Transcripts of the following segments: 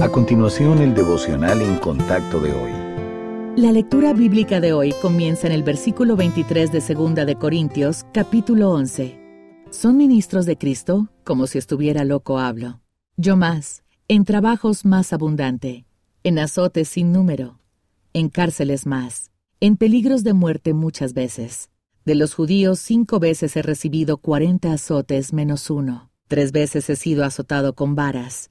A continuación, el devocional en contacto de hoy. La lectura bíblica de hoy comienza en el versículo 23 de Segunda de Corintios, capítulo 11. ¿Son ministros de Cristo? Como si estuviera loco hablo. Yo más, en trabajos más abundante, en azotes sin número, en cárceles más, en peligros de muerte muchas veces. De los judíos cinco veces he recibido cuarenta azotes menos uno. Tres veces he sido azotado con varas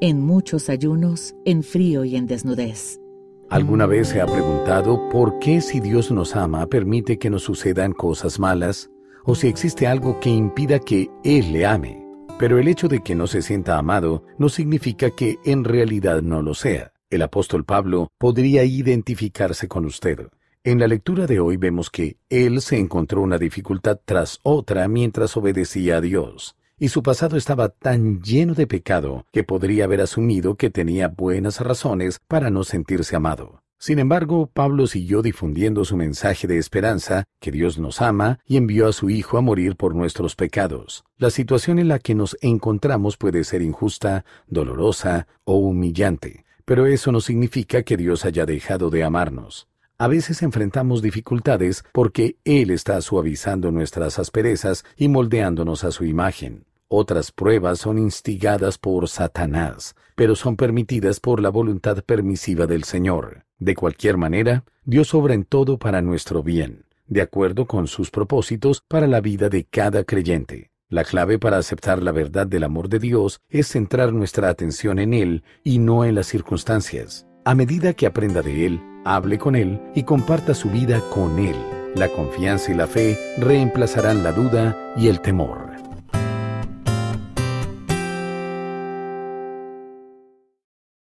en muchos ayunos, en frío y en desnudez. ¿Alguna vez se ha preguntado por qué si Dios nos ama permite que nos sucedan cosas malas? ¿O si existe algo que impida que Él le ame? Pero el hecho de que no se sienta amado no significa que en realidad no lo sea. El apóstol Pablo podría identificarse con usted. En la lectura de hoy vemos que él se encontró una dificultad tras otra mientras obedecía a Dios y su pasado estaba tan lleno de pecado que podría haber asumido que tenía buenas razones para no sentirse amado. Sin embargo, Pablo siguió difundiendo su mensaje de esperanza, que Dios nos ama y envió a su Hijo a morir por nuestros pecados. La situación en la que nos encontramos puede ser injusta, dolorosa o humillante, pero eso no significa que Dios haya dejado de amarnos. A veces enfrentamos dificultades porque Él está suavizando nuestras asperezas y moldeándonos a su imagen. Otras pruebas son instigadas por Satanás, pero son permitidas por la voluntad permisiva del Señor. De cualquier manera, Dios obra en todo para nuestro bien, de acuerdo con sus propósitos para la vida de cada creyente. La clave para aceptar la verdad del amor de Dios es centrar nuestra atención en Él y no en las circunstancias. A medida que aprenda de Él, hable con Él y comparta su vida con Él. La confianza y la fe reemplazarán la duda y el temor.